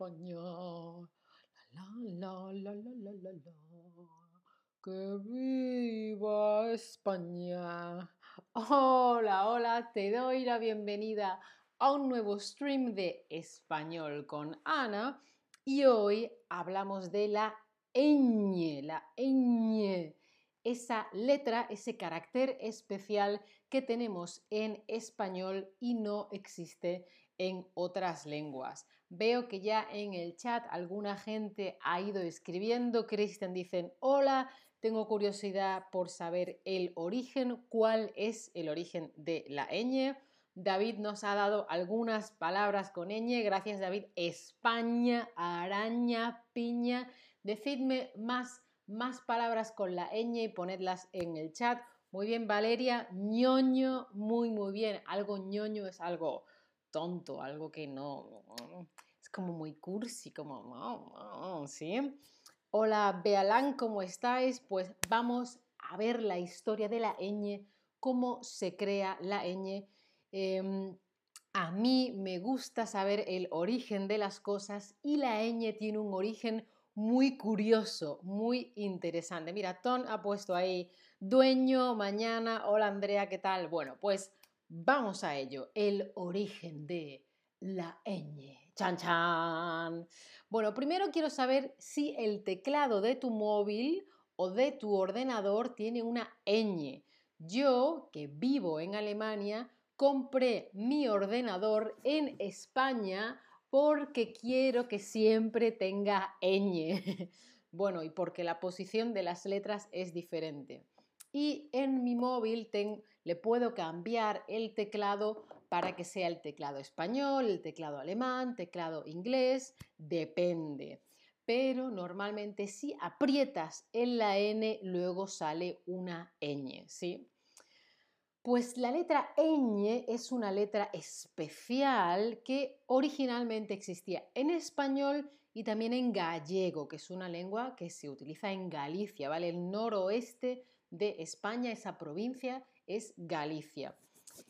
La la la la la la la. Que viva España. Hola, hola, te doy la bienvenida a un nuevo stream de español con Ana y hoy hablamos de la ñ, la ñ, esa letra, ese carácter especial que tenemos en español y no existe en otras lenguas. Veo que ya en el chat alguna gente ha ido escribiendo. Cristian dicen, hola, tengo curiosidad por saber el origen, cuál es el origen de la ñ. David nos ha dado algunas palabras con ñ. Gracias, David. España, araña, piña. Decidme más, más palabras con la ñ y ponedlas en el chat. Muy bien, Valeria. ñoño, muy, muy bien. Algo ñoño es algo tonto, algo que no, es como muy cursi, como, ¿sí? Hola, Bealán, ¿cómo estáis? Pues vamos a ver la historia de la ñ, cómo se crea la ñ. Em, a mí me gusta saber el origen de las cosas y la ñ tiene un origen muy curioso, muy interesante. Mira, Ton ha puesto ahí dueño, mañana, hola Andrea, ¿qué tal? Bueno, pues Vamos a ello, el origen de la ñ. Chan chan. Bueno, primero quiero saber si el teclado de tu móvil o de tu ordenador tiene una ñ. Yo, que vivo en Alemania, compré mi ordenador en España porque quiero que siempre tenga ñ. bueno, y porque la posición de las letras es diferente. Y en mi móvil tengo le puedo cambiar el teclado para que sea el teclado español, el teclado alemán, teclado inglés, depende. Pero normalmente si aprietas en la N, luego sale una ñ, ¿sí? Pues la letra ñ es una letra especial que originalmente existía en español y también en gallego, que es una lengua que se utiliza en Galicia, ¿vale? El noroeste de España, esa provincia, es Galicia.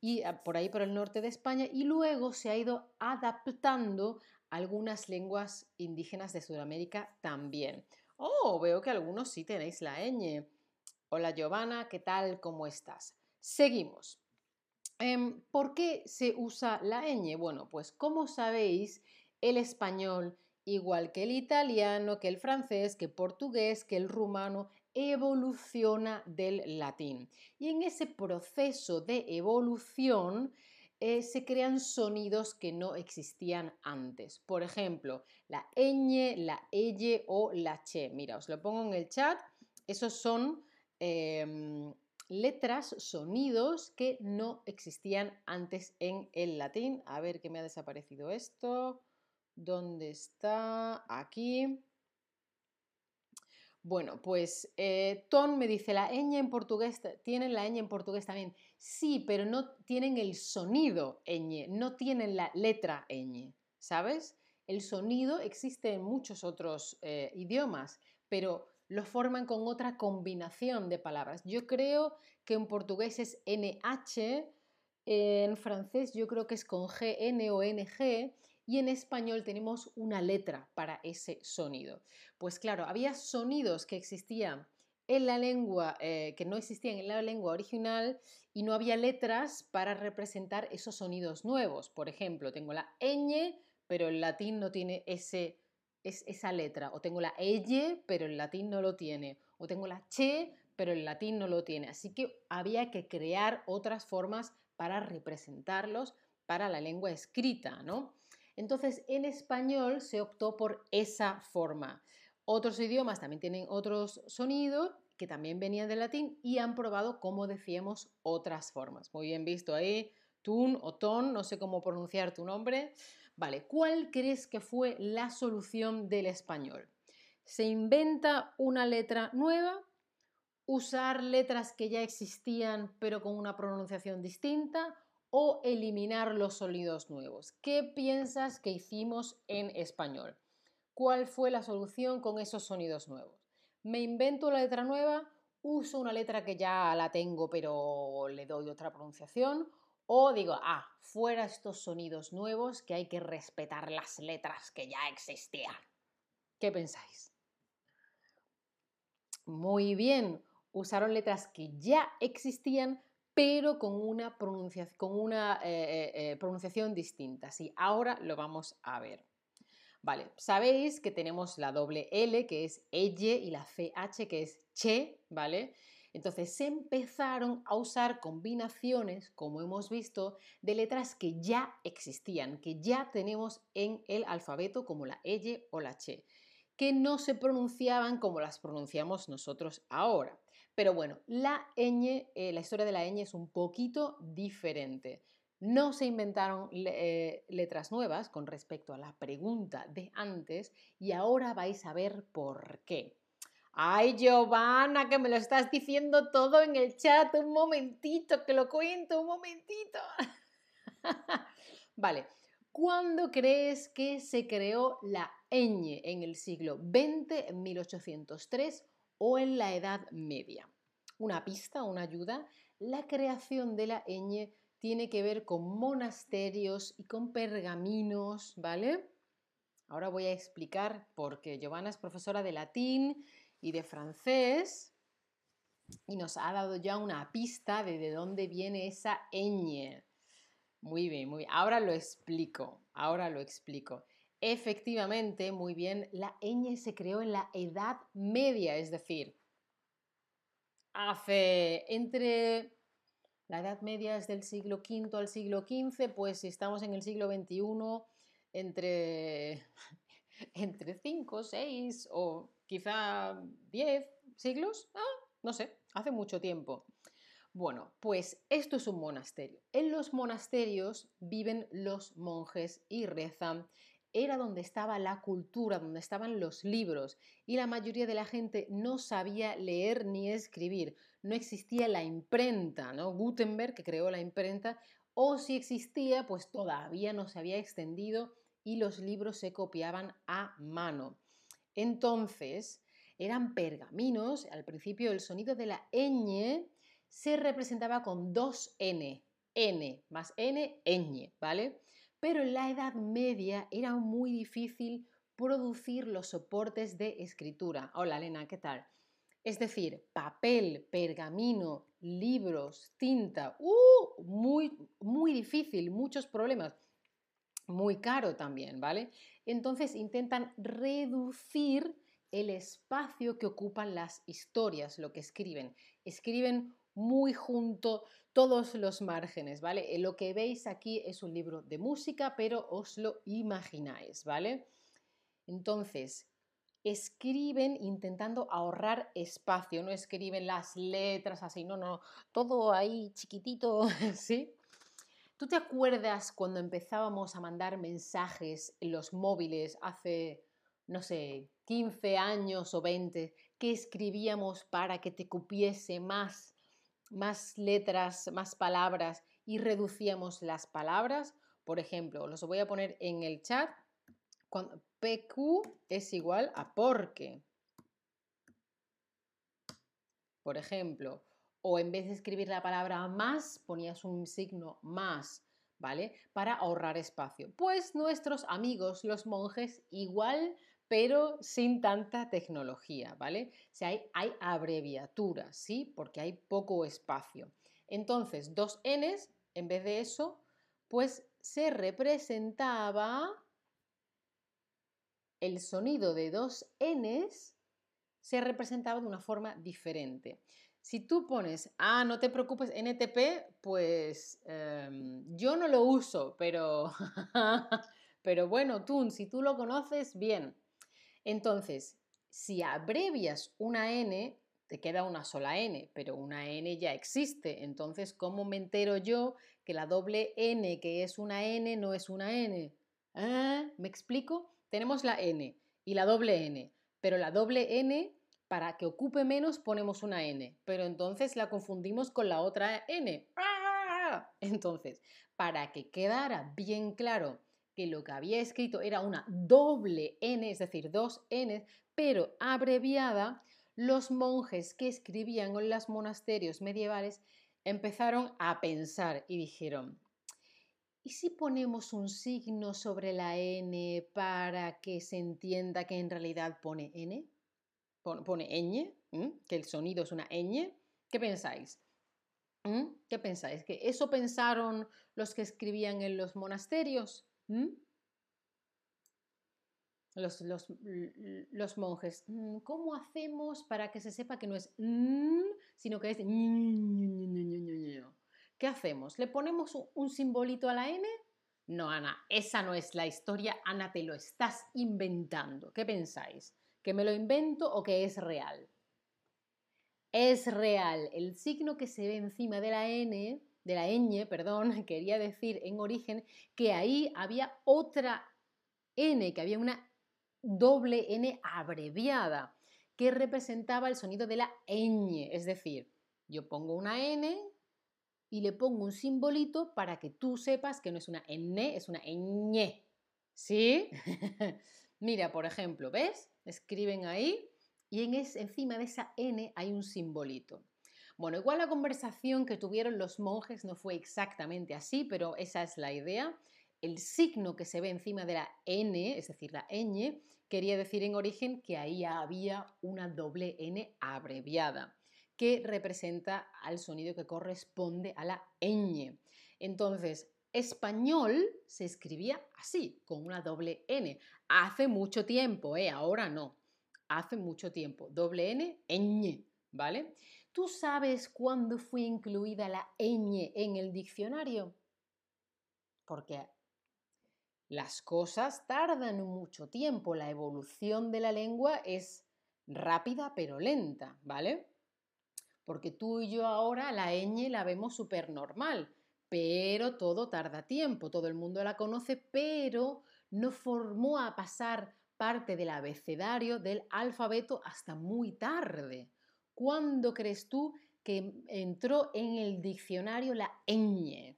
Y ah, por ahí por el norte de España, y luego se ha ido adaptando algunas lenguas indígenas de Sudamérica también. Oh, veo que algunos sí tenéis la ñ. Hola Giovanna, ¿qué tal? ¿Cómo estás? Seguimos. Em, ¿Por qué se usa la ñ? Bueno, pues como sabéis, el español, igual que el italiano, que el francés, que el portugués, que el rumano, evoluciona del latín. Y en ese proceso de evolución eh, se crean sonidos que no existían antes. Por ejemplo, la ñ, la elle o la che. Mira, os lo pongo en el chat. Esos son em, letras, sonidos que no existían antes en el latín. A ver que me ha desaparecido esto. ¿Dónde está? Aquí. Bueno, pues eh, Ton me dice, la ñ en portugués, tienen la ñ en portugués también. Sí, pero no tienen el sonido ñ, no tienen la letra ñ, ¿sabes? El sonido existe en muchos otros eh, idiomas, pero lo forman con otra combinación de palabras. Yo creo que en portugués es NH, en francés yo creo que es con GN o NG, y en español tenemos una letra para ese sonido. Pues claro, había sonidos que existían en la lengua, eh, que no existían en la lengua original y no había letras para representar esos sonidos nuevos. Por ejemplo, tengo la ñ, pero el latín no tiene ese, es, esa letra. O tengo la elle, pero el latín no lo tiene. O tengo la che, pero el latín no lo tiene. Así que había que crear otras formas para representarlos para la lengua escrita, ¿no? Entonces, en español se optó por esa forma. Otros idiomas también tienen otros sonidos que también venían del latín y han probado, como decíamos, otras formas. Muy bien visto ahí, tun o ton, no sé cómo pronunciar tu nombre. Vale, ¿cuál crees que fue la solución del español? ¿Se inventa una letra nueva? ¿Usar letras que ya existían pero con una pronunciación distinta? O eliminar los sonidos nuevos. ¿Qué piensas que hicimos en español? ¿Cuál fue la solución con esos sonidos nuevos? ¿Me invento la letra nueva? ¿Uso una letra que ya la tengo pero le doy otra pronunciación? O digo, ah, fuera estos sonidos nuevos que hay que respetar las letras que ya existían. ¿Qué pensáis? Muy bien, usaron letras que ya existían, pero con una, eh, eh, eh, pronunciación distinta. Sí, ahora lo vamos a ver. Vale, sabéis que tenemos la doble L, que es elle, y la CH, que es che, ¿vale? Entonces se empezaron a usar combinaciones, como hemos visto, de letras que ya existían, que ya tenemos en el alfabeto, como la elle o la che, que no se pronunciaban como las pronunciamos nosotros ahora. Pero bueno, la ñ, eh, la historia de la ñ es un poquito diferente. No se inventaron eh, letras nuevas con respecto a la pregunta de antes y ahora vais a ver por qué. Ay, Giovanna, que me lo estás diciendo todo en el chat. Un momentito, que lo cuento, un momentito. vale, ¿cuándo crees que se creó la ñ? ¿En el siglo XX, en 1803 o en la Edad Media? Una pista, una ayuda. La creación de la ñ tiene que ver con monasterios y con pergaminos, ¿vale? Ahora voy a explicar por qué. Giovanna es profesora de latín y de francés y nos ha dado ya una pista de de dónde viene esa ñ. Muy bien, muy bien. Ahora lo explico, ahora lo explico. Efectivamente, muy bien, la ñ se creó en la Edad Media, es decir, hace entre la Edad Media es del siglo V al siglo XV, pues si estamos en el siglo XXI, entre, entre 5, 6 o quizá 10 siglos, ah, no sé, hace mucho tiempo. Bueno, pues esto es un monasterio. En los monasterios viven los monjes y rezan. Era donde estaba la cultura, donde estaban los libros y la mayoría de la gente no sabía leer ni escribir. No existía la imprenta, ¿no? Gutenberg, que creó la imprenta, o si existía, pues todavía no se había extendido y los libros se copiaban a mano. Entonces, eran pergaminos, al principio el sonido de la ñ se representaba con dos n, n más n, ñ, ¿vale? Pero en la Edad Media era muy difícil producir los soportes de escritura. Hola, Elena, ¿qué tal? Es decir, papel, pergamino, libros, tinta, ¡uh! muy, muy difícil, muchos problemas. Muy caro también, ¿vale? Entonces intentan reducir el espacio que ocupan las historias, lo que escriben. Escriben muy junto todos los márgenes, ¿vale? Eh, lo que veis aquí es un libro de música, pero os lo imagináis, ¿vale? Entonces, escriben intentando ahorrar espacio, no escriben las letras así, no, no, todo ahí chiquitito, ¿sí? ¿Tú te acuerdas cuando empezábamos a mandar mensajes en los móviles hace, no sé, 15 años o 20, que escribíamos para que te cupiese más, más letras, más palabras y reducíamos las palabras? Por ejemplo, los voy a poner en el chat. Cuando PQ es igual a porque. Por ejemplo, o en vez de escribir la palabra más, ponías un signo más, ¿vale? Para ahorrar espacio. Pues nuestros amigos, los monjes, igual, pero sin tanta tecnología, ¿vale? O hay, hay abreviaturas, ¿sí? Porque hay poco espacio. Entonces, dos Ns, en vez de eso, pues se representaba el sonido de dos Ns se representaba de una forma diferente. Si tú pones, ah, no te preocupes, NTP, pues em, yo no lo uso, pero, pero bueno, tú, si tú lo conoces, bien. Entonces, si abrevias una N, te queda una sola N, pero una N ya existe. Entonces, ¿cómo me entero yo que la doble N, que es una N, no es una N? ¿Ah? ¿Me explico? Tenemos la N y la doble N, pero la doble N para que ocupe menos ponemos una N, pero entonces la confundimos con la otra N. ¡Ah! Entonces, para que quedara bien claro que lo que había escrito era una doble N, es decir, dos N, pero abreviada, los monjes que escribían en los monasterios medievales empezaron a pensar y dijeron, ¿Y si ponemos un signo sobre la N para que se entienda que en realidad pone N? Pone, ñ, que el sonido es una ñ. ¿Qué pensáis? ¿Qué pensáis? ¿Que eso pensaron los que escribían en los monasterios? Los, los, monjes. Mm, ¿Cómo hacemos para que se sepa que no es sino que es ¿Qué hacemos? ¿Le ponemos un simbolito a la N? No, Ana, esa no es la historia. Ana, te lo estás inventando. ¿Qué pensáis? ¿Que me lo invento o que es real? Es real. El signo que se ve encima de la N, de la ñ, perdón, quería decir en origen que ahí había otra N, que había una doble N abreviada, que representaba el sonido de la ñ. Es decir, yo pongo una N y le pongo un simbolito para que tú sepas que no es una N, es una ñ. ¿Sí? Mira, por ejemplo, ¿ves? Escriben ahí y en encima de esa N hay un simbolito. Bueno, igual la conversación que tuvieron los monjes no fue exactamente así, pero esa es la idea. El signo que se ve encima de la N, es decir, la ñ, quería decir en origen que ahí había una doble N abreviada que representa al sonido que corresponde a la ñ. Entonces, español se escribía así, con una doble N. Hace mucho tiempo, ¿eh? ahora no. Hace mucho tiempo. Doble N, ñ, ¿vale? ¿Tú sabes cuándo fue incluida la ñ en el diccionario? Porque las cosas tardan mucho tiempo. La evolución de la lengua es rápida pero lenta, ¿vale? porque tú y yo ahora la ñ la vemos súper normal, pero todo tarda tiempo, todo el mundo la conoce, pero no formó a pasar parte del abecedario del alfabeto hasta muy tarde. ¿Cuándo crees tú que entró en el diccionario la ñ?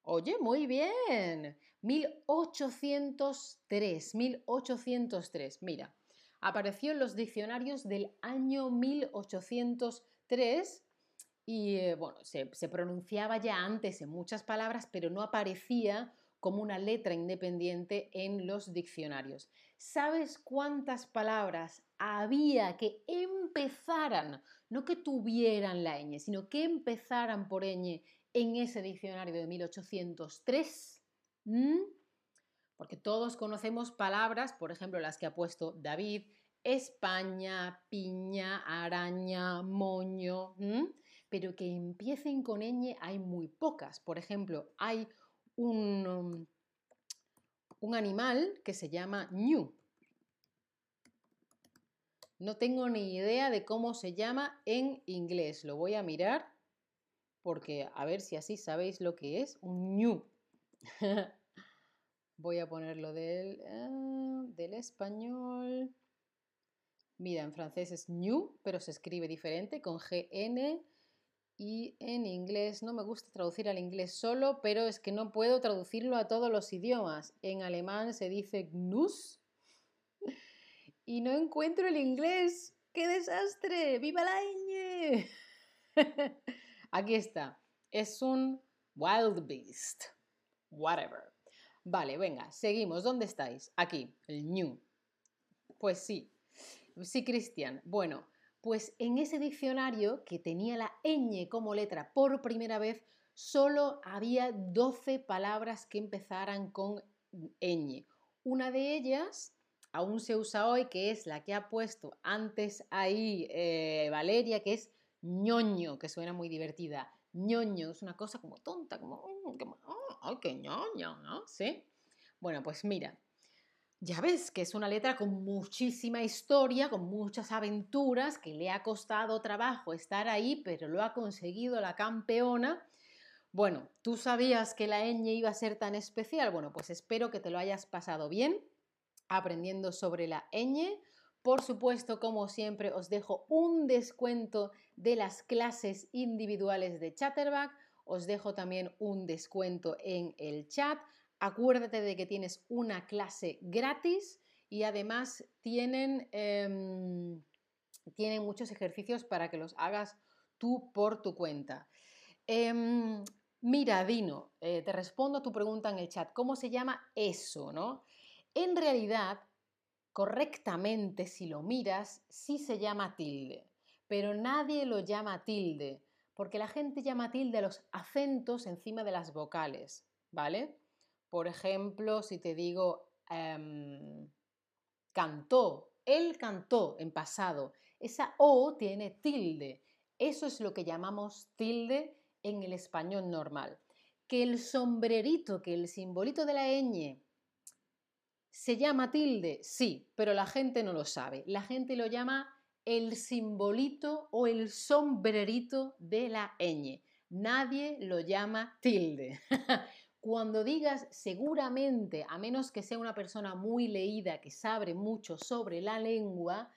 Oye, muy bien. 1803, 1803. Mira, apareció en los diccionarios del año 1803 y eh, bueno, se, pronunciaba ya antes en muchas palabras, pero no aparecía como una letra independiente en los diccionarios. ¿Sabes cuántas palabras había que empezaran, no que tuvieran la ñ, sino que empezaran por ñ en ese diccionario de 1803? Porque todos conocemos palabras, por ejemplo, las que ha puesto David, España, piña, araña, moño, pero que empiecen con ñ hay muy pocas. Por ejemplo, hay un, um, un animal que se llama ñu. No tengo ni idea de cómo se llama en inglés. Lo voy a mirar porque a ver si así sabéis lo que es un ñu. Voy a ponerlo del, ah, del español. Mira, en francés es new, pero se escribe diferente, con GN. Y en inglés, no me gusta traducir al inglés solo, pero es que no puedo traducirlo a todos los idiomas. En alemán se dice gnus. Y no encuentro el inglés. ¡Qué desastre! ¡Viva la ñ! Aquí está. Es un wild beast. Whatever. Vale, venga, seguimos. ¿Dónde estáis? Aquí, el new. Pues sí. Sí, Cristian. Bueno, pues en ese diccionario que tenía la ñ como letra por primera vez, solo había 12 palabras que empezaran con ñ. Una de ellas aún se usa hoy, que es la que ha puesto antes ahí eh, Valeria, que es ñoño, que suena muy divertida ñoño, es una cosa como tonta, como, mm, oh, ¡ay, qué ñoño! ¿no? ¿Sí? Bueno, pues mira, ya ves que es una letra con muchísima historia, con muchas aventuras, que le ha costado trabajo estar ahí, pero lo ha conseguido la campeona. Bueno, ¿tú sabías que la ñ iba a ser tan especial? Bueno, pues espero que te lo hayas pasado bien aprendiendo sobre la ñ. Por supuesto, como siempre, os dejo un descuento de las clases individuales de Chatterback. Os dejo también un descuento en el chat. Acuérdate de que tienes una clase gratis y además tienen, em, tienen muchos ejercicios para que los hagas tú por tu cuenta. Em, Mira, Dino, eh, te respondo a tu pregunta en el chat. ¿Cómo se llama eso, no? En realidad, correctamente, si lo miras, sí se llama tilde, pero nadie lo llama tilde, porque la gente llama tilde a los acentos encima de las vocales, ¿vale? Por ejemplo, si te digo em, cantó, él cantó en pasado, esa O tiene tilde. Eso es lo que llamamos tilde en el español normal. Que el sombrerito, que el simbolito de la ñ se llama tilde, sí, pero la gente no lo sabe. La gente lo llama el simbolito o el sombrerito de la ñ. Nadie lo llama tilde. Cuando digas seguramente, a menos que sea una persona muy leída, que sabe mucho sobre la lengua,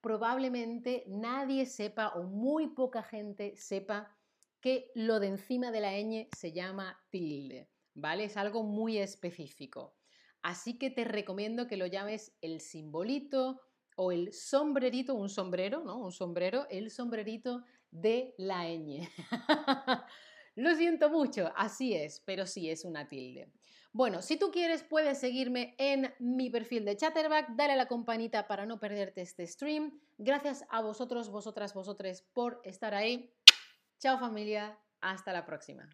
probablemente nadie sepa o muy poca gente sepa que lo de encima de la ñ se llama tilde, ¿vale? Es algo muy específico. Así que te recomiendo que lo llames el simbolito o el sombrerito, un sombrero, ¿no? Un sombrero, el sombrerito de la ñ. Lo siento mucho, así es, pero sí es una tilde. Bueno, si tú quieres puedes seguirme en mi perfil de Chatterback, dale a la campanita para no perderte este stream. Gracias a vosotros, vosotras, vosotres por estar ahí. Chao familia, hasta la próxima.